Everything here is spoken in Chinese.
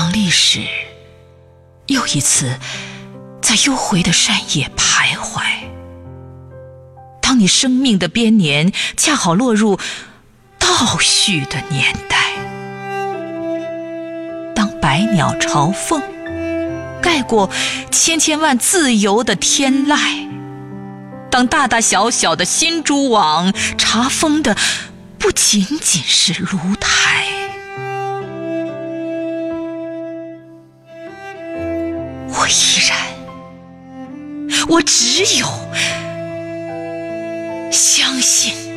当历史又一次在幽回的山野徘徊。当你生命的编年恰好落入倒叙的年代，当百鸟朝凤盖过千千万自由的天籁，当大大小小的新蛛网查封的不仅仅是炉台，依然，我只有。相信。